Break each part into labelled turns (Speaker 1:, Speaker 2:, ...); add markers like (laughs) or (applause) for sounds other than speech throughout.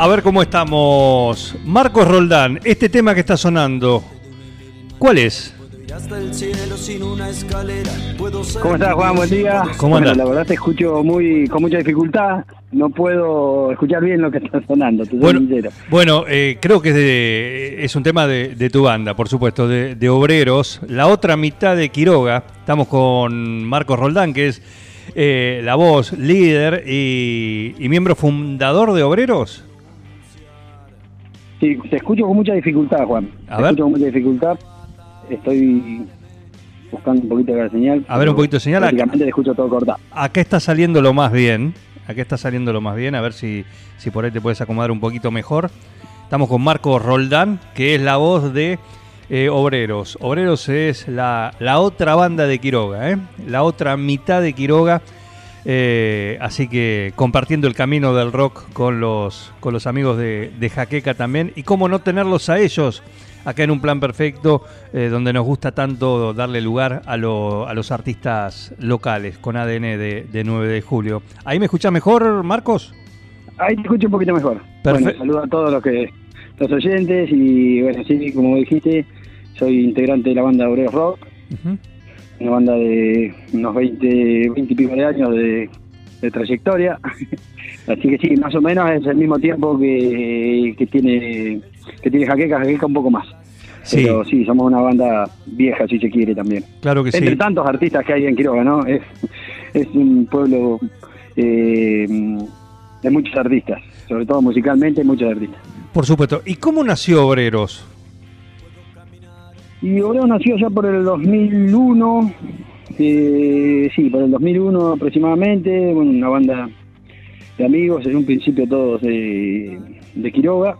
Speaker 1: A ver cómo estamos. Marcos Roldán, este tema que está sonando, ¿cuál es?
Speaker 2: ¿Cómo estás, Juan? Buen día.
Speaker 1: ¿Cómo
Speaker 2: Bueno,
Speaker 1: andás?
Speaker 2: La verdad te escucho muy con mucha dificultad. No puedo escuchar bien lo que está sonando. Te soy
Speaker 1: Bueno,
Speaker 2: sincero.
Speaker 1: bueno eh, creo que es, de- es un tema de, de tu banda, por supuesto, de, de Obreros. La otra mitad de Quiroga, estamos con Marcos Roldán, que es eh, la voz, líder y, y miembro fundador de Obreros.
Speaker 2: Sí, te escucho con mucha dificultad, Juan.
Speaker 1: A
Speaker 2: te
Speaker 1: ver.
Speaker 2: escucho con mucha dificultad. Estoy buscando un poquito de la señal.
Speaker 1: A ver, un poquito de señal.
Speaker 2: Prácticamente te escucho todo cortado.
Speaker 1: Acá está saliendo lo más bien. Acá está saliendo lo más bien. A ver si, si por ahí te puedes acomodar un poquito mejor. Estamos con Marco Roldán, que es la voz de eh, Obreros. Obreros es la, la otra banda de Quiroga, ¿eh? la otra mitad de Quiroga. Eh, así que compartiendo el camino del rock con los, con los amigos de, de Jaqueca también. Y cómo no tenerlos a ellos acá en un plan perfecto, eh, donde nos gusta tanto darle lugar a, lo- a los artistas locales con ADN de, de 9 de julio. ¿Ahí me escucha mejor, Marcos?
Speaker 2: Ahí te escucho un poquito mejor.
Speaker 1: Perfecto.
Speaker 2: Bueno, saludo a todos los que los oyentes y bueno, sí, como dijiste, soy integrante de la banda Obreros Rock. Una banda de unos 20, 20 y pico de años de, de trayectoria. (laughs) Así que sí, más o menos es el mismo tiempo que, que tiene que tiene Jaqueca, Jaqueca un poco más.
Speaker 1: Sí.
Speaker 2: Pero sí, somos una banda vieja, si se quiere también.
Speaker 1: Claro que
Speaker 2: Entre
Speaker 1: sí.
Speaker 2: tantos artistas que hay en Quiroga, ¿no? Es, es un pueblo eh, de muchos artistas, sobre todo musicalmente, muchos artistas.
Speaker 1: Por supuesto. ¿Y cómo nació Obreros?
Speaker 2: Y Obrero nació ya por el 2001, eh, sí, por el 2001 aproximadamente, bueno, una banda de amigos, en un principio todos de, de Quiroga,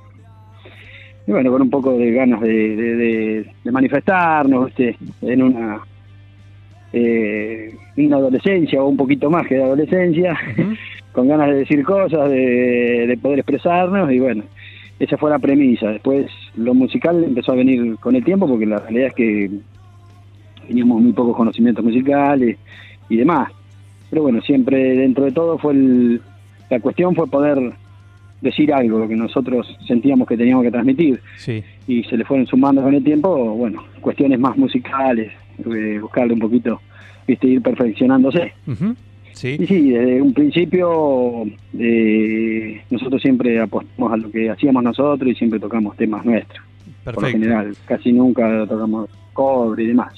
Speaker 2: y bueno, con un poco de ganas de, de- manifestarnos, ¿viste? en una, eh, una adolescencia o un poquito más que de adolescencia, (laughs) con ganas de decir cosas, de, de poder expresarnos y bueno, esa fue la premisa. Después lo musical empezó a venir con el tiempo porque la realidad es que teníamos muy pocos conocimientos musicales y demás. Pero bueno, siempre dentro de todo fue el- la cuestión fue poder decir algo que nosotros sentíamos que teníamos que transmitir
Speaker 1: Sí.
Speaker 2: y se le fueron sumando con el tiempo, bueno, cuestiones más musicales, eh, buscarle un poquito, viste, ir perfeccionándose.
Speaker 1: Sí.
Speaker 2: Y sí, desde un principio eh, nosotros siempre apostamos a lo que hacíamos nosotros y siempre tocamos temas nuestros. Por lo
Speaker 1: Perfecto.
Speaker 2: general, casi nunca tocamos cobre y demás.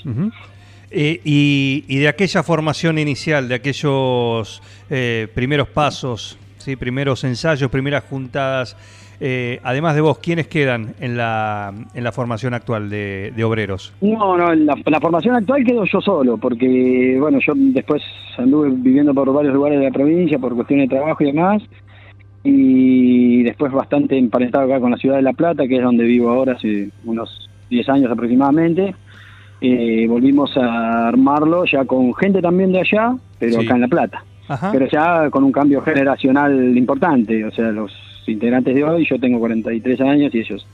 Speaker 1: Eh, y, y de aquella formación inicial, de aquellos eh, primeros pasos, ¿sí? primeros ensayos, primeras juntadas, eh, además de vos, ¿quiénes quedan en la, en la formación actual de, de obreros?
Speaker 2: No, no, la, la formación actual quedo yo solo, porque bueno, yo después anduve viviendo por varios lugares de la provincia por cuestiones de trabajo y demás, y después bastante emparentado acá con la ciudad de La Plata, que es donde vivo ahora hace unos 10 años aproximadamente. Eh, volvimos a armarlo ya con gente también de allá, pero
Speaker 1: Sí.
Speaker 2: acá en La Plata.
Speaker 1: Ajá.
Speaker 2: Pero ya con un cambio generacional importante, o sea, los integrantes de hoy, yo tengo 43 años y ellos,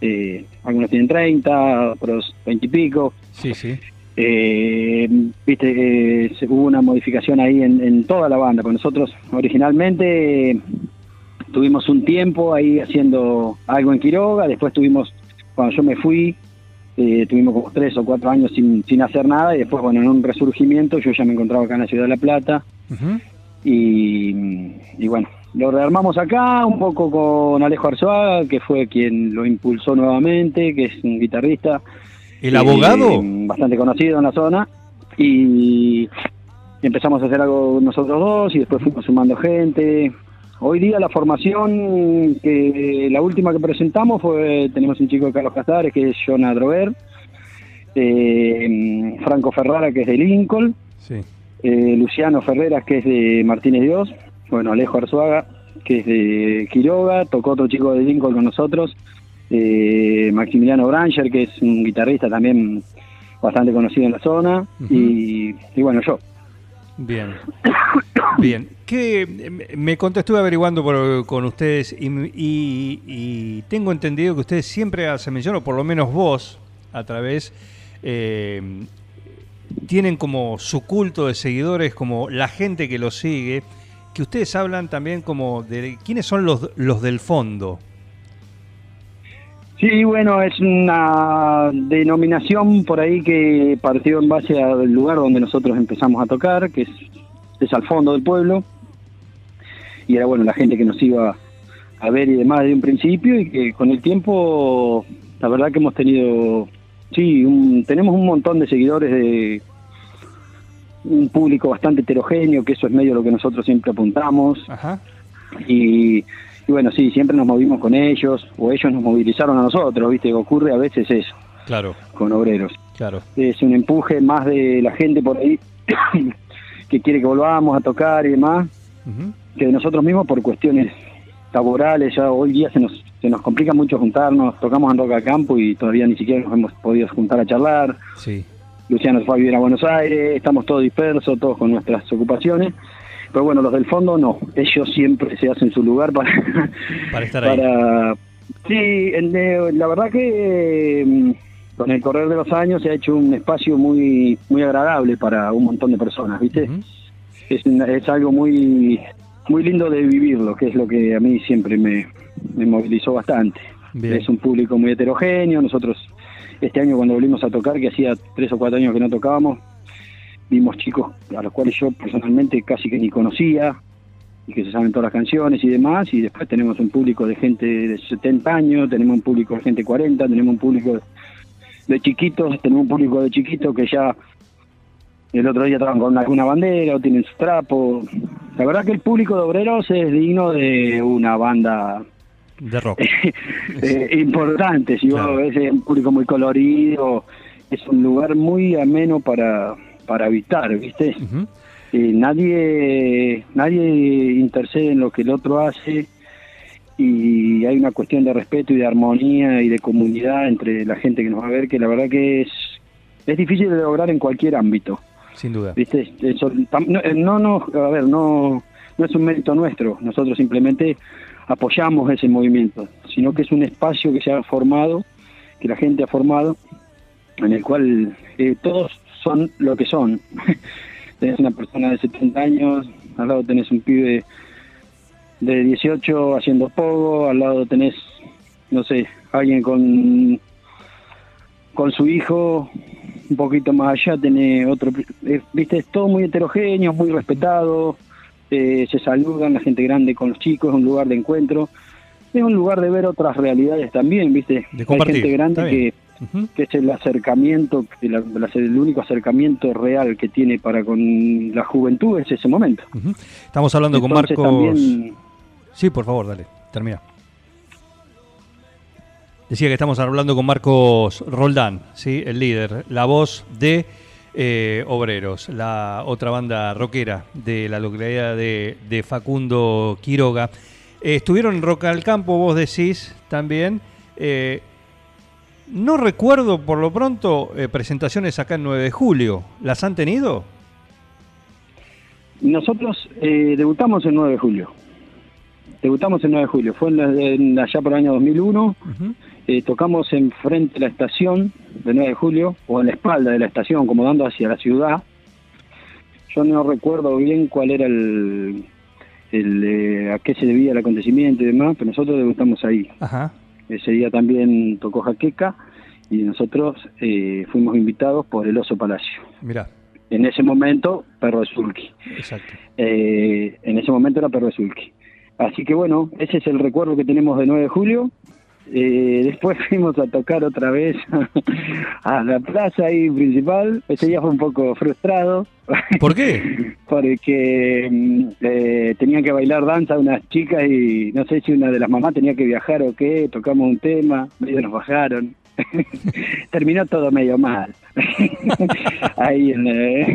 Speaker 2: eh, algunos tienen 30, otros 20 y pico.
Speaker 1: Sí, sí.
Speaker 2: Eh, viste, eh, hubo una modificación ahí en, en toda la banda, porque nosotros originalmente tuvimos un tiempo ahí haciendo algo en Quiroga, después tuvimos, cuando yo me fui, eh, tuvimos como tres o cuatro años sin, sin hacer nada y después, bueno, en un resurgimiento yo ya me encontraba acá en la ciudad de La Plata y, y bueno, lo rearmamos acá un poco con Alejo Arzuaga, que fue quien lo impulsó nuevamente, que es un guitarrista
Speaker 1: ¿El
Speaker 2: eh,
Speaker 1: abogado?
Speaker 2: bastante conocido en la zona y empezamos a hacer algo nosotros dos y después fuimos sumando gente. Hoy día la formación, que la última que presentamos fue, tenemos un chico de Carlos Casares que es Jonah Drover, eh, Franco Ferrara que es de Lincoln,
Speaker 1: Sí.
Speaker 2: eh, Luciano Ferreras que es de Martínez Dios, bueno, Alejo Arzuaga que es de Quiroga, tocó otro chico de Lincoln con nosotros, eh, Maximiliano Branger, que es un guitarrista también bastante conocido en la zona, y, y bueno, yo.
Speaker 1: Bien. (coughs) Bien. Que me conté, estuve averiguando por- con ustedes y, y- y tengo entendido que ustedes siempre hacen mención, o por lo menos vos, a través, eh, tienen como su culto de seguidores, como la gente que los sigue, que ustedes hablan también como de quiénes son los, los del fondo.
Speaker 2: Sí, bueno, es una denominación por ahí que partió en base al lugar donde nosotros empezamos a tocar, que es, es al fondo del pueblo. Y era bueno la gente que nos iba a ver y demás de un principio y que con el tiempo, la verdad que hemos tenido, sí, un- tenemos un montón de seguidores de un público bastante heterogéneo, que eso es medio lo que nosotros siempre apuntamos.
Speaker 1: Ajá.
Speaker 2: Y, y bueno, sí, siempre nos movimos con ellos, o ellos nos movilizaron a nosotros, ¿viste? Ocurre a veces eso,
Speaker 1: Claro,
Speaker 2: con obreros.
Speaker 1: claro.
Speaker 2: Es un empuje más de la gente por ahí (coughs) que quiere que volvamos a tocar y demás, que de nosotros mismos por cuestiones laborales, ya hoy día se nos, se nos complica mucho juntarnos, tocamos en Roca Campo y todavía ni siquiera nos hemos podido juntar a charlar.
Speaker 1: Sí.
Speaker 2: Luciano se fue a vivir a Buenos Aires, estamos todos dispersos, todos con nuestras ocupaciones. Pero bueno, los del fondo no, ellos siempre se hacen su lugar para... (laughs)
Speaker 1: Para estar ahí.
Speaker 2: para- Sí, la verdad que eh, con el correr de los años se ha hecho un espacio muy muy agradable para un montón de personas, ¿viste?
Speaker 1: Ujú.
Speaker 2: es, una- es algo muy muy lindo de vivirlo, que es lo que a mí siempre me, me movilizó bastante.
Speaker 1: Bien.
Speaker 2: Es un público muy heterogéneo. Nosotros, este año cuando volvimos a tocar, que hacía tres o cuatro años que no tocábamos, vimos chicos a los cuales yo personalmente casi que ni conocía y que se saben todas las canciones y demás. Y después tenemos un público de gente de 70 años, tenemos un público de gente de 40, tenemos un público de chiquitos, tenemos un público de chiquitos que ya el otro día estaban con alguna bandera o tienen su trapo. La verdad que el público de obreros es digno de una banda
Speaker 1: De rock. (laughs)
Speaker 2: eh, importante. Si
Speaker 1: Claro.
Speaker 2: vos ves es un público muy colorido, es un lugar muy ameno para, para habitar, ¿viste? Eh, nadie, nadie intercede en lo que el otro hace y hay una cuestión de respeto y de armonía y de comunidad entre la gente que nos va a ver que la verdad que es, es difícil de lograr en cualquier ámbito.
Speaker 1: Sin duda.
Speaker 2: ¿viste? Eso, eh, no, no, a ver, no, no es un mérito nuestro, nosotros simplemente apoyamos ese movimiento, sino que es un espacio que se ha formado, que la gente ha formado, en el cual eh, todos son lo que son. (laughs) tenés una persona de 70 años, al lado tenés un pibe de 18 haciendo pogo, al lado tenés, no sé, alguien con con su hijo, un poquito más allá tenés otro, eh, viste, es todo muy heterogéneo, muy respetado, eh, se saludan la gente grande con los chicos, es un lugar de encuentro, es un lugar de ver otras realidades también, viste,
Speaker 1: De
Speaker 2: hay gente grande que, que es el acercamiento, la- el único acercamiento real que tiene para con la juventud es ese momento.
Speaker 1: Estamos hablando con Marcos.
Speaker 2: también-
Speaker 1: Sí, por favor, dale, termina. Decía que estamos hablando con Marcos Roldán, ¿sí? el líder, la voz de eh, Obreros, la otra banda rockera de la localidad de, de Facundo Quiroga. Eh, estuvieron en Rock al Campo, vos decís también. Eh, no recuerdo por lo pronto eh, presentaciones acá en 9 de julio. ¿Las han tenido?
Speaker 2: Nosotros debutamos el 9 de julio. Debutamos el 9 de julio. Fue en la- en allá por el año 2001.
Speaker 1: Ujú.
Speaker 2: Eh, tocamos enfrente de la estación de 9 de julio, o en la espalda de la estación, como dando hacia la ciudad. Yo no recuerdo bien cuál era el, el eh, a qué se debía el acontecimiento y demás, pero nosotros debutamos ahí.
Speaker 1: Ajá.
Speaker 2: Ese día también tocó Jaqueca y nosotros eh, fuimos invitados por el Oso Palacio.
Speaker 1: Mirá,
Speaker 2: En ese momento, Perro de Zulki.
Speaker 1: exacto.
Speaker 2: Eh, en ese momento era Perro de Zulki. Así que bueno, ese es el recuerdo que tenemos de 9 de julio. Eh, después (laughs) fuimos a tocar otra vez (laughs) a la plaza ahí principal. Ese día fue un poco frustrado
Speaker 1: ¿Por qué? (laughs)
Speaker 2: porque mm, eh, tenían que bailar danza unas chicas y no sé si una de las mamás tenía que viajar o qué, tocamos un tema, medio nos bajaron. Terminó todo medio mal. Ahí en, la-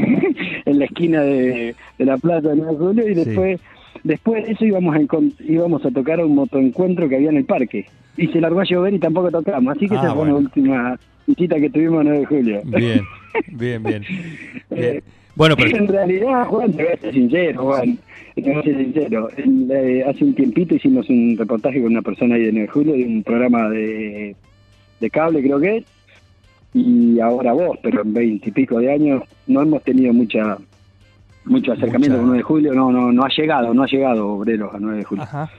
Speaker 2: en la esquina de, de la plaza de 9 de julio y
Speaker 1: Sí.
Speaker 2: después Después de eso íbamos a, íbamos a tocar un motoencuentro que había en el parque. Y se largó a llover y tampoco tocamos. Así que
Speaker 1: Ah,
Speaker 2: esa fue la última visita que tuvimos el 9 de julio.
Speaker 1: Bien, bien, bien. (laughs)
Speaker 2: Eh,
Speaker 1: Bien. Bueno, pero
Speaker 2: En realidad, Juan, te voy a ser sincero, Juan. Te voy a ser sincero. El, eh, hace un tiempito hicimos un reportaje con una persona ahí de 9 de julio de un programa de, de cable, creo que es. Y ahora vos, pero en 20 y pico de años no hemos tenido mucha mucho acercamiento
Speaker 1: Mucha-
Speaker 2: con 9 de julio. No, no, no ha llegado, no ha llegado Obreros a 9 de julio.
Speaker 1: Ajá.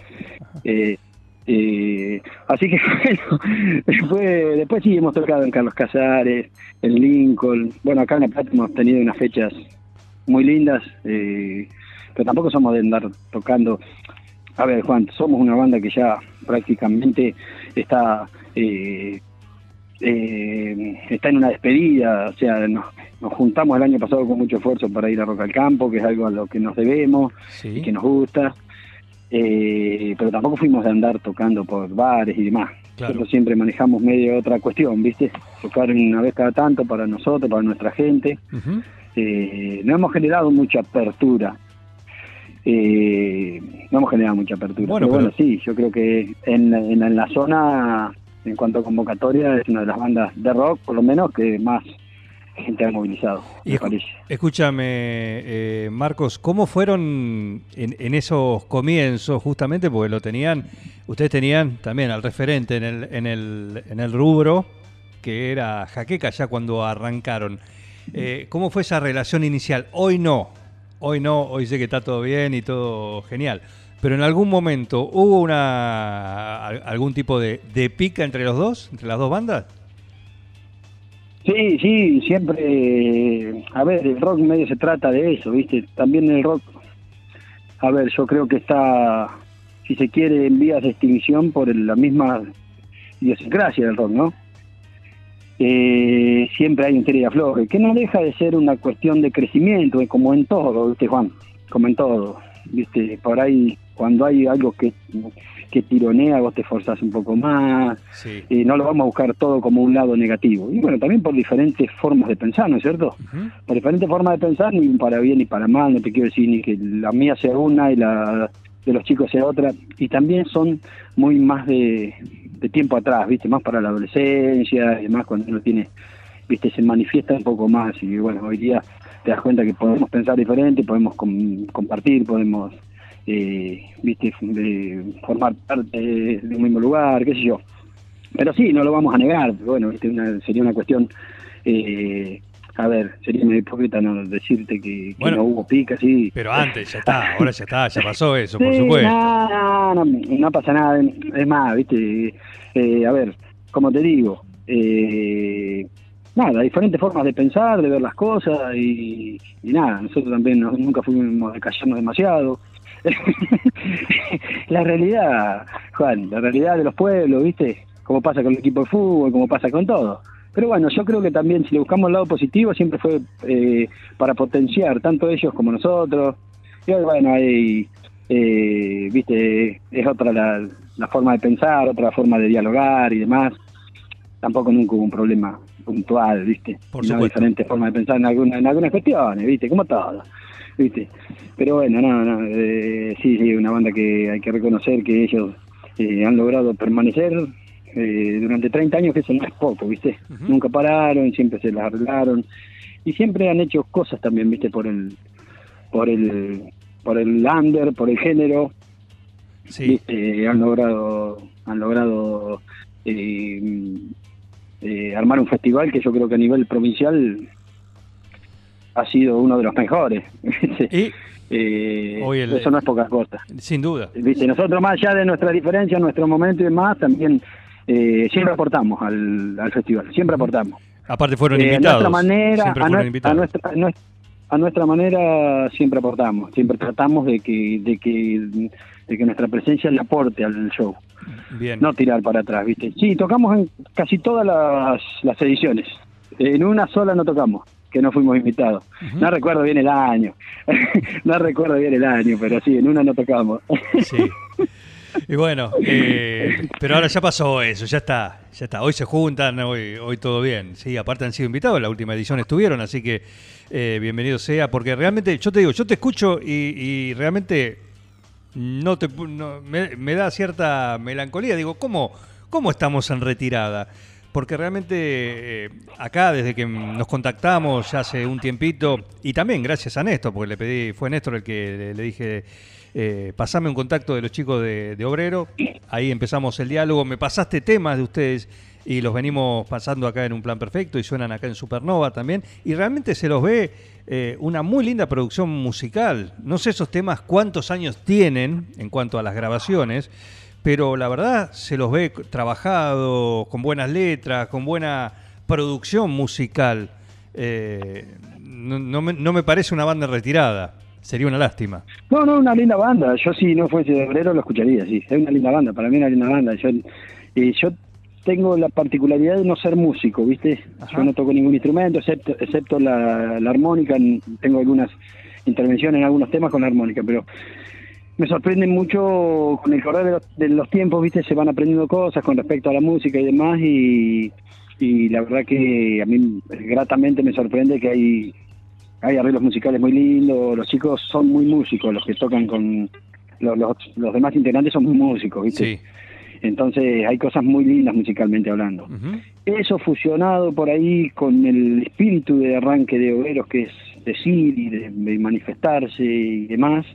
Speaker 2: Eh, eh, así que (laughs) bueno, después, después sí hemos tocado en Carlos Casares, en Lincoln. Bueno, acá en La Plata hemos tenido unas fechas muy lindas, eh, pero tampoco somos de andar tocando. A ver, Juan, somos una banda que ya prácticamente está eh, eh, está en una despedida, o sea, nos, nos juntamos el año pasado con mucho esfuerzo para ir a Roca al Campo, que es algo a lo que nos debemos
Speaker 1: Sí.
Speaker 2: y que nos gusta. Eh, pero tampoco fuimos de andar tocando por bares y demás.
Speaker 1: Claro.
Speaker 2: Nosotros siempre manejamos medio otra cuestión, ¿viste? Tocar una vez cada tanto para nosotros, para nuestra gente. Eh, no hemos generado mucha apertura. Eh, no hemos generado mucha apertura.
Speaker 1: Bueno,
Speaker 2: pero bueno,
Speaker 1: pero-
Speaker 2: sí, yo creo que en, en, en la zona, en cuanto a convocatoria, es una de las bandas de rock, por lo menos, que más gente ha movilizado,
Speaker 1: Y
Speaker 2: me
Speaker 1: escu-
Speaker 2: parece.
Speaker 1: escúchame, eh, Marcos, ¿cómo fueron en, en esos comienzos justamente? Porque lo tenían, ustedes tenían también al referente en el, en el, en el rubro, que era Jaqueca ya cuando arrancaron. Eh, ¿Cómo fue esa relación inicial? Hoy no, hoy no, hoy sé que está todo bien y todo genial. Pero en algún momento hubo una al- algún tipo de, de pica entre los dos, entre las dos bandas.
Speaker 2: Sí, sí, siempre, a ver, el rock medio se trata de eso, ¿viste? También el rock, a ver, yo creo que está, si se quiere, en vías de extinción por la misma idiosincrasia del rock, ¿no? Eh, siempre hay un tira y que no deja de ser una cuestión de crecimiento, eh, como en todo, ¿viste, Juan? Como en todo, ¿viste? Por ahí, cuando hay algo que, que tironea, vos te esforzás un poco más,
Speaker 1: Sí.
Speaker 2: y no lo vamos a buscar todo como un lado negativo. Y bueno, también por diferentes formas de pensar, ¿no es cierto? Por diferentes formas de pensar, ni para bien ni para mal, no te quiero decir ni que la mía sea una y la de los chicos sea otra. Y también son muy más de, de tiempo atrás, ¿viste? Más para la adolescencia y demás, cuando uno tiene, ¿viste? Se manifiesta un poco más. Y bueno, hoy día te das cuenta que podemos pensar diferente, podemos com- compartir, podemos, eh, ¿viste? De formar parte de un mismo lugar, qué sé yo. Pero sí, no lo vamos a negar. Bueno, ¿viste? Una- sería una cuestión, eh, a ver, sería medio hipócrita no decirte que, que
Speaker 1: Bueno.
Speaker 2: no hubo pica, sí.
Speaker 1: Pero antes, ya está, ahora ya está, ya pasó eso, (laughs) por supuesto.
Speaker 2: No, no, no, pasa nada. Es más, viste, eh, a ver, como te digo, eh, nada, diferentes formas de pensar, de ver las cosas y, y nada, nosotros también no- nunca fuimos de callarnos demasiado. (laughs) la realidad, Juan, la realidad de los pueblos, viste, como pasa con el equipo de fútbol, como pasa con todo. Pero bueno, yo creo que también si le buscamos el lado positivo siempre fue eh, para potenciar tanto ellos como nosotros. Y hoy, bueno, hay, eh, viste, es otra la, la forma de pensar, otra forma de dialogar y demás. Tampoco nunca hubo un problema puntual, viste.
Speaker 1: Por
Speaker 2: Sino
Speaker 1: supuesto.
Speaker 2: diferentes formas de pensar en, alguna, en algunas cuestiones, viste, como todo, viste. Pero bueno, no, no, eh, sí, sí, una banda que hay que reconocer que ellos eh, han logrado permanecer eh, durante 30 años, que eso no es poco, viste. Nunca pararon, siempre se las arreglaron y siempre han hecho cosas también, viste, por el por el por el under, por el género,
Speaker 1: Sí,
Speaker 2: ¿viste? han logrado han logrado eh, eh, armar un festival que yo creo que a nivel provincial ha sido uno de los mejores. (laughs)
Speaker 1: y
Speaker 2: Eh,
Speaker 1: el-
Speaker 2: eso no es poca cosa.
Speaker 1: sin duda.
Speaker 2: ¿Viste? Nosotros, más allá de nuestras diferencias, nuestro momento y demás, también eh, siempre aportamos al, al festival, siempre aportamos.
Speaker 1: Aparte fueron
Speaker 2: Eh,
Speaker 1: invitados.
Speaker 2: A nuestra manera,
Speaker 1: siempre
Speaker 2: a,
Speaker 1: invitados.
Speaker 2: nuestra, a nuestra- a nuestra manera siempre aportamos, siempre tratamos de que, de que, de que nuestra presencia le aporte al show,
Speaker 1: Bien.
Speaker 2: no tirar para atrás, ¿viste? Sí, tocamos en casi todas las, las ediciones, en una sola no tocamos, que no fuimos invitados. No recuerdo bien el año, (laughs) no recuerdo bien el año, pero sí, en una no tocamos.
Speaker 1: Sí. Y bueno, eh, pero ahora ya pasó eso, ya está, ya está. Hoy se juntan, hoy, hoy todo bien. Sí, aparte han sido invitados, la última edición estuvieron, así que eh, bienvenido sea, porque realmente, yo te digo, yo te escucho y, y realmente no te no- me, me da cierta melancolía. Digo, ¿cómo, cómo estamos en retirada? Porque realmente eh, acá, desde que nos contactamos ya hace un tiempito, y también gracias a Néstor, porque le pedí, fue Néstor el que le, dije, eh, pasame un contacto de los chicos de, de Obrero, ahí empezamos el diálogo, me pasaste temas de ustedes y los venimos pasando acá en un plan perfecto y suenan acá en Supernova también, y realmente se los ve eh, una muy linda producción musical. No sé esos temas cuántos años tienen en cuanto a las grabaciones, pero la verdad se los ve trabajado, con buenas letras, con buena producción musical. Eh, no, no me, no me parece una banda retirada, sería una lástima.
Speaker 2: No, no, una linda banda. Yo si no fuese de obrero lo escucharía, sí. Es una linda banda, para mí una linda banda. Yo, eh, yo tengo la particularidad de no ser músico, ¿viste?
Speaker 1: Ajá.
Speaker 2: Yo no toco ningún instrumento, excepto, excepto la, la armónica. Tengo algunas intervenciones en algunos temas con la armónica, pero me sorprende mucho con el correr de los, de los tiempos, ¿viste? Se van aprendiendo cosas con respecto a la música y demás y, y la verdad que a mí gratamente me sorprende que hay hay arreglos musicales muy lindos, los chicos son muy músicos, los que tocan con los, los, los demás integrantes son muy músicos, ¿viste?
Speaker 1: Sí.
Speaker 2: Entonces hay cosas muy lindas musicalmente hablando. Eso fusionado por ahí con el espíritu de arranque de Obreros, que es decir y de, de manifestarse y demás,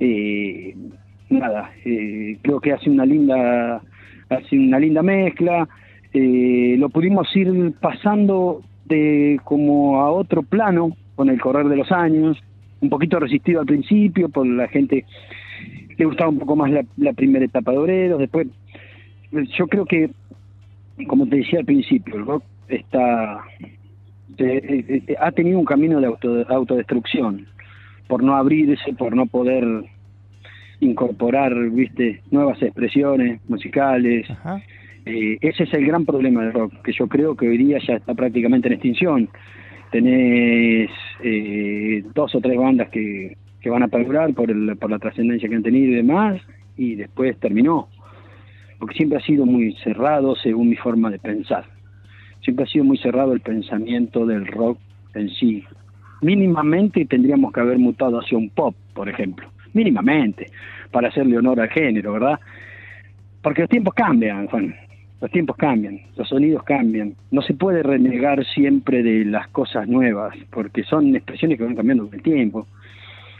Speaker 2: eh, nada, eh, creo que hace una linda, hace una linda mezcla. Eh, lo pudimos ir pasando de como a otro plano con el correr de los años, un poquito resistido al principio por la gente le gustaba un poco más la, primera etapa de Obreros, después yo creo que como te decía al principio, el rock está eh, eh, eh, ha tenido un camino de auto- autodestrucción por no abrirse, por no poder incorporar, viste, nuevas expresiones musicales.
Speaker 1: Ajá.
Speaker 2: Eh, ese es el gran problema del rock, que yo creo que hoy día ya está prácticamente en extinción. Tenés eh, dos o tres bandas que, que van a perdurar por, el, por la trascendencia que han tenido y demás, y después terminó. Porque siempre ha sido muy cerrado según mi forma de pensar. Siempre ha sido muy cerrado el pensamiento del rock en sí. Mínimamente tendríamos que haber mutado hacia un pop, por ejemplo. Mínimamente, para hacerle honor al género, ¿verdad? Porque los tiempos cambian, Juan. Los tiempos cambian, los sonidos cambian. No se puede renegar siempre de las cosas nuevas, porque son expresiones que van cambiando con el tiempo.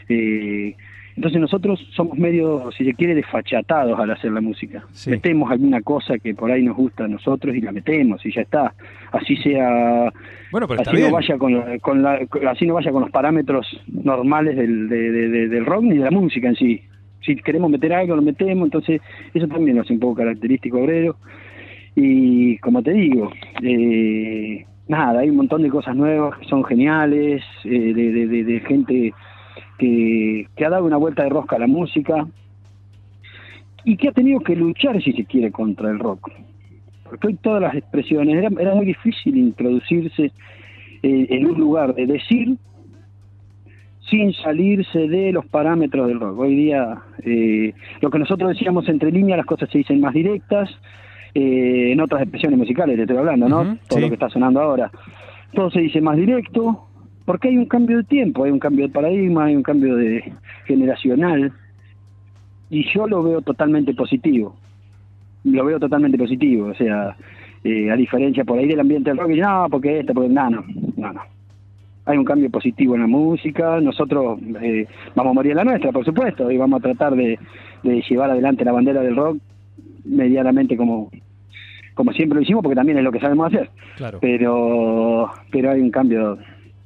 Speaker 2: Eh, entonces nosotros somos medio, si se quiere, desfachatados al hacer la música.
Speaker 1: Sí.
Speaker 2: Metemos alguna cosa que por ahí nos gusta a nosotros y la metemos y ya está. Así sea,
Speaker 1: Bueno, pero
Speaker 2: así
Speaker 1: bien.
Speaker 2: no vaya con, la- con la- así no vaya con los parámetros normales del, de- de- de- del rock ni de la música en sí. Si queremos meter algo, lo metemos, entonces eso también lo hace un poco característico obrero. Y como te digo, eh, nada, hay un montón de cosas nuevas que son geniales, eh, de, de- de- de gente que, que ha dado una vuelta de rosca a la música y que ha tenido que luchar, si se quiere, contra el rock. Porque hoy todas las expresiones, era, era muy difícil introducirse eh, en un lugar de decir sin salirse de los parámetros del rock. Hoy día, eh, lo que nosotros decíamos entre líneas, las cosas se dicen más directas, eh, en otras expresiones musicales te estoy hablando, ¿no? Todo
Speaker 1: sí.
Speaker 2: lo que está sonando ahora. Todo se dice más directo, porque hay un cambio de tiempo, hay un cambio de paradigma, hay un cambio de generacional, y yo lo veo totalmente positivo. Lo veo totalmente positivo, o sea, eh, a diferencia por ahí del ambiente del rock, y no, porque esto, porque no, no, no, no. Hay un cambio positivo en la música, nosotros eh, vamos a morir en la nuestra, por supuesto, y vamos a tratar de, de llevar adelante la bandera del rock medianamente como, como siempre lo hicimos, porque también es lo que sabemos hacer
Speaker 1: Claro.
Speaker 2: pero pero hay un cambio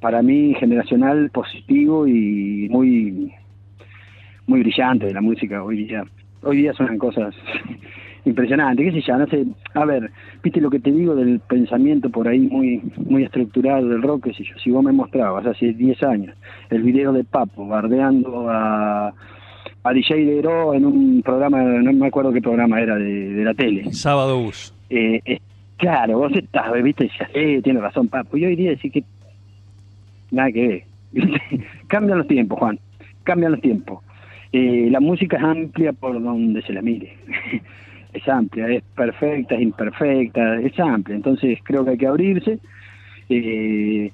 Speaker 2: para mí generacional positivo y muy muy brillante de la música hoy día hoy día son cosas (laughs) impresionantes qué sé yo no sé a ver viste lo que te digo del pensamiento por ahí muy muy estructurado del rock qué sé yo si vos me mostrabas hace 10 años el video de Papo bardeando a a DJ Dero en un programa, no me acuerdo qué programa era de, de la tele.
Speaker 1: Sábado bus.
Speaker 2: Eh, eh, claro, vos estás, viste, y decías, eh, tiene razón, papo. Y hoy día decir que nada que ver. (laughs) cambian los tiempos, Juan, cambian los tiempos. Eh, la música es amplia por donde se la mire. (laughs) es amplia, es perfecta, es imperfecta, es amplia. Entonces creo que hay que abrirse. Eh,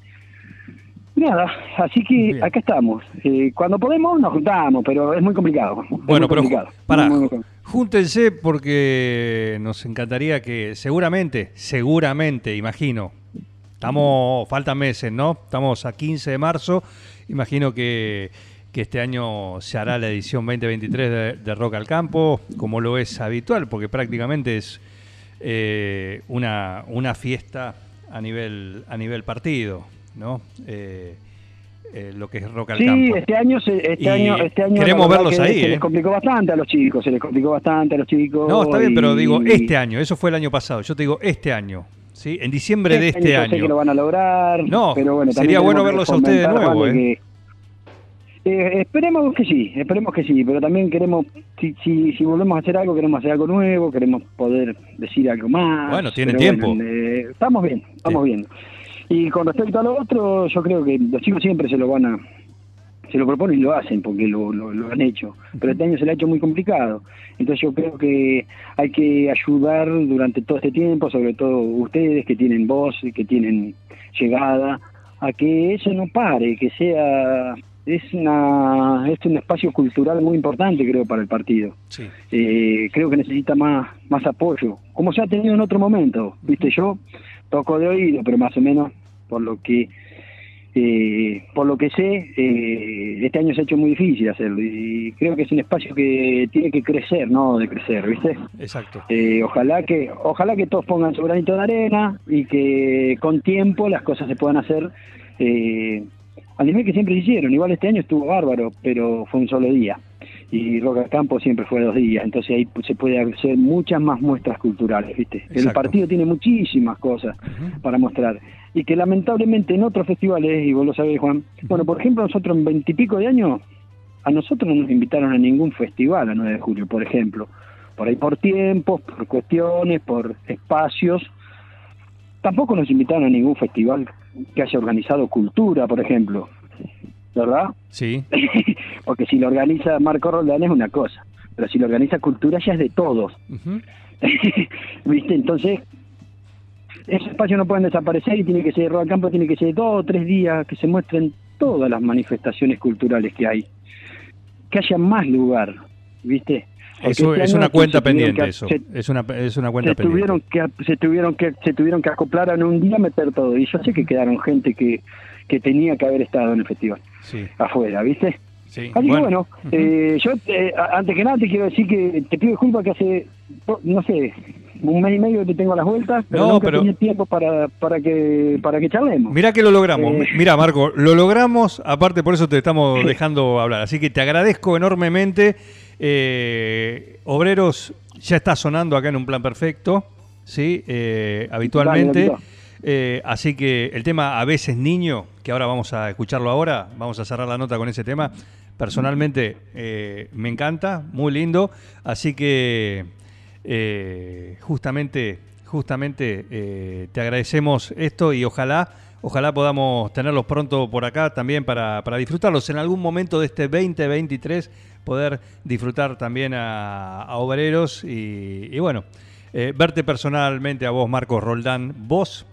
Speaker 2: Nada, así que
Speaker 1: Bien.
Speaker 2: acá estamos. Eh, cuando podemos nos juntamos, pero es muy complicado. Es
Speaker 1: Bueno,
Speaker 2: muy
Speaker 1: pero
Speaker 2: complicado.
Speaker 1: pará,
Speaker 2: Muy, muy complicado.
Speaker 1: júntense porque nos encantaría que seguramente, seguramente, imagino, estamos, faltan meses, ¿no? Estamos a 15 de marzo, imagino que, que este año se hará la edición 2023 de, de Rock al Campo, como lo es habitual, porque prácticamente es eh, una, una fiesta a nivel, a nivel partido, ¿no? Eh, eh, lo que es Rock al
Speaker 2: Sí,
Speaker 1: Campo.
Speaker 2: este año, se- este
Speaker 1: Y
Speaker 2: año, este año
Speaker 1: queremos verlos
Speaker 2: que
Speaker 1: ahí,
Speaker 2: Se
Speaker 1: ¿eh?
Speaker 2: les complicó bastante a los chicos, se les complicó bastante a los chicos.
Speaker 1: No, está bien, pero digo este año, eso fue el año pasado. Yo te digo este año, ¿sí? En diciembre de este
Speaker 2: yo sé que lo
Speaker 1: año.
Speaker 2: van a lograr.
Speaker 1: No,
Speaker 2: pero bueno,
Speaker 1: sería bueno verlos a ustedes de nuevo, ¿eh?
Speaker 2: que- Eh, esperemos que sí, esperemos que sí, pero también queremos, si, si, si volvemos a hacer algo, queremos hacer algo nuevo, queremos poder decir algo más.
Speaker 1: Bueno, tienen
Speaker 2: pero
Speaker 1: tiempo.
Speaker 2: eh, estamos bien, estamos bien. Y con respecto a lo otro, yo creo que los chicos siempre se lo van a, se lo proponen y lo hacen porque lo, lo, lo han hecho. Pero este año se le ha hecho muy complicado. Entonces yo creo que hay que ayudar durante todo este tiempo, sobre todo ustedes que tienen voz y que tienen llegada, a que eso no pare, que sea es una es un espacio cultural muy importante creo para el partido.
Speaker 1: Sí.
Speaker 2: Eh, creo que necesita más más apoyo, como se ha tenido en otro momento. Viste, yo toco de oído, pero más o menos por lo que eh, por lo que sé, eh, este año se ha hecho muy difícil hacerlo y creo que es un espacio que tiene que crecer, no de crecer, ¿viste?
Speaker 1: Exacto.
Speaker 2: Eh, ojalá que ojalá que todos pongan su granito de arena y que con tiempo las cosas se puedan hacer eh, al nivel que siempre se hicieron. Igual este año estuvo bárbaro, pero fue un solo día. Y Roca Campo siempre fue dos días, entonces ahí se puede hacer muchas más muestras culturales, ¿viste? El partido tiene muchísimas cosas para mostrar. Y que lamentablemente en otros festivales, y vos lo sabés, Juan, bueno, por ejemplo, nosotros en veintipico de años, a nosotros no nos invitaron a ningún festival a 9 de julio, por ejemplo. Por ahí por tiempos, por cuestiones, por espacios. Tampoco nos invitaron a ningún festival que haya organizado cultura, por ejemplo. ¿Verdad?
Speaker 1: Sí. (laughs)
Speaker 2: Porque si lo organiza Marco Roldán es una cosa, pero si lo organiza cultura ya es de todos. (laughs) ¿Viste? Entonces, esos espacios no pueden desaparecer y tiene que ser, Roda Campo tiene que ser dos o tres días que se muestren todas las manifestaciones culturales que hay. Que haya más lugar, ¿viste?
Speaker 1: Eso
Speaker 2: este
Speaker 1: es una cuenta
Speaker 2: tuvieron
Speaker 1: pendiente,
Speaker 2: que-
Speaker 1: eso.
Speaker 2: se-
Speaker 1: Es una, es una cuenta
Speaker 2: se tuvieron
Speaker 1: pendiente.
Speaker 2: que se tuvieron que se tuvieron que acoplar en un día meter todo y yo sé que quedaron gente que que tenía que haber estado en el festival
Speaker 1: Sí,
Speaker 2: afuera viste
Speaker 1: sí.
Speaker 2: así que bueno eh, yo eh, antes que nada te quiero decir que te pido disculpas que hace no sé un mes y medio que te tengo a las vueltas pero
Speaker 1: No,
Speaker 2: nunca
Speaker 1: pero-
Speaker 2: tenía tiempo para para que para que charlemos
Speaker 1: Mirá que lo logramos.
Speaker 2: Eh.
Speaker 1: Mira, Marco, (laughs) lo logramos. Aparte, por eso te estamos dejando hablar. Así que te agradezco enormemente. Eh, Obreros ya está sonando acá en un plan perfecto, ¿sí? Eh, habitualmente. Eh, así que el tema A veces niño, que ahora vamos a escucharlo ahora, vamos a cerrar la nota con ese tema. Personalmente eh, me encanta, muy lindo. Así que eh, justamente, justamente te agradecemos esto y ojalá, ojalá podamos tenerlos pronto por acá también para, para disfrutarlos. En algún momento de este 2023 poder disfrutar también a, obreros y, bueno, verte personalmente a vos, Marcos Roldán, vos,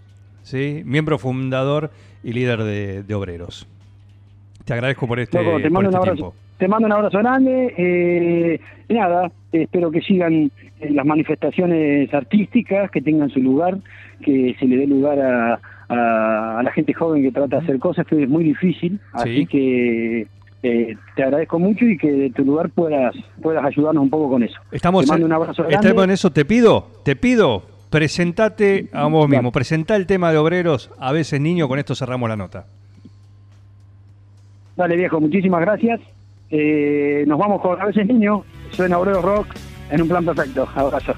Speaker 1: ¿sí? miembro fundador y líder de, de obreros. Te agradezco por este,
Speaker 2: Loco, te
Speaker 1: por
Speaker 2: mando un
Speaker 1: este
Speaker 2: abrazo
Speaker 1: tiempo.
Speaker 2: te mando un abrazo grande eh, y nada espero que sigan eh, las manifestaciones artísticas que tengan su lugar que se le dé lugar a, a, a la gente joven que trata de hacer cosas que es muy difícil así
Speaker 1: Sí.
Speaker 2: que eh, te agradezco mucho y que de tu lugar puedas puedas ayudarnos un poco con eso
Speaker 1: Estamos,
Speaker 2: te mando un abrazo grande
Speaker 1: estamos en eso, te pido, te pido, presentate a vos mismo, presentá el tema de obreros, a veces niño, con esto cerramos la nota.
Speaker 2: dale viejo muchísimas gracias Eh, nos vamos con a veces niño suena Obrero Rock en un plan perfecto abrazo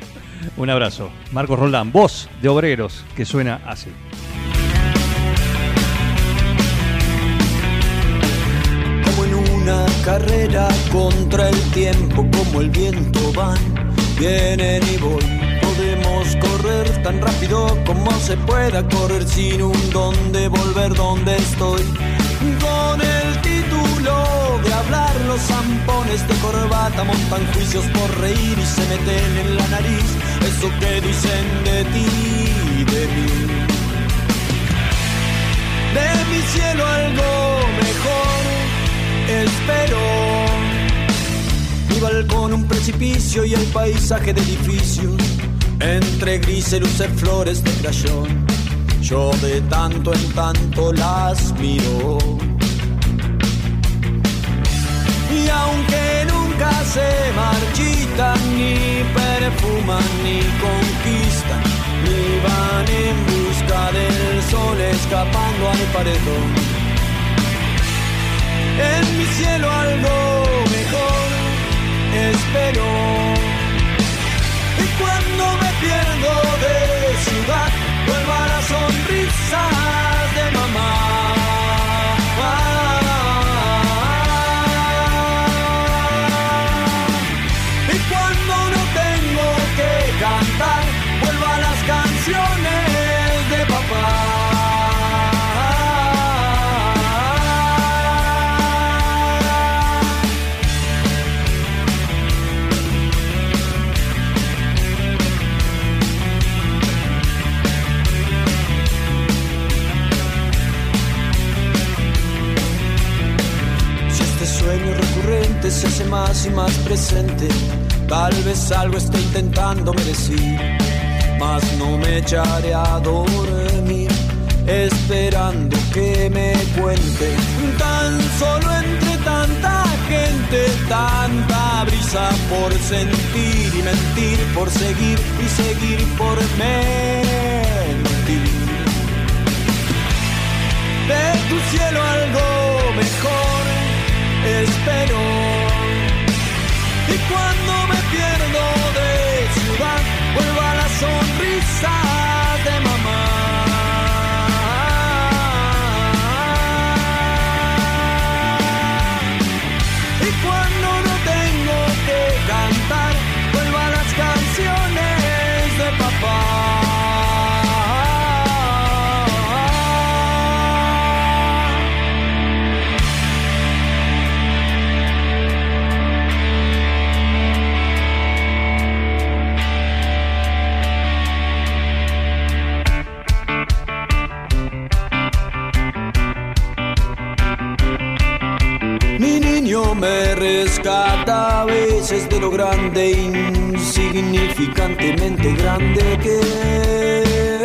Speaker 1: Un abrazo. Marcos Roldán, voz de obreros, que suena así.
Speaker 3: como en una carrera contra el tiempo, como el viento van, vienen y voy. Correr tan rápido como se pueda correr sin un dónde volver donde estoy. Con el título de hablar los zampones de corbata montan juicios por reír y se meten en la nariz eso que dicen de ti, y de mí. De mi cielo algo mejor, espero mi balcón un precipicio y el paisaje de edificios entre grises luces flores de crayón. Yo de tanto en tanto las miro. Y aunque nunca se marchitan, ni perfuman, ni conquistan, ni van en busca del sol escapando al paredón. En mi cielo algo mejor espero. Pierdo de ciudad, vuelva las sonrisas y más presente, tal vez algo esté intentando decir, mas no me echaré a dormir, esperando que me cuente. Tan solo entre tanta gente, tanta brisa por sentir y mentir, por seguir y seguir por mentir. De tu cielo algo mejor espero y cuando me pierdo niño me rescata a veces de lo grande, insignificantemente grande que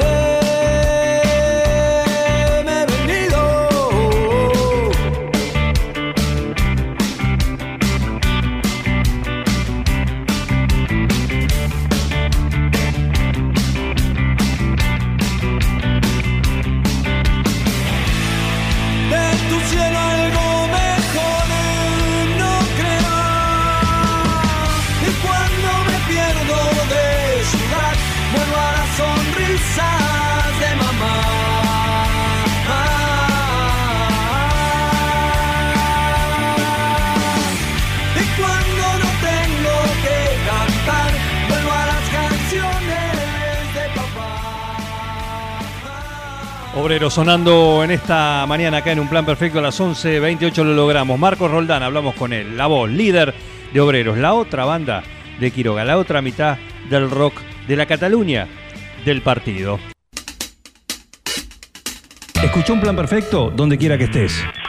Speaker 1: Obrero sonando en esta mañana acá en un plan perfecto a las 11.28 lo logramos. Marcos Roldán, hablamos con él, la voz, líder de Obreros, la otra banda de Quiroga, la otra mitad del rock de la Cataluña del partido. Escuchó un plan perfecto donde quiera que estés.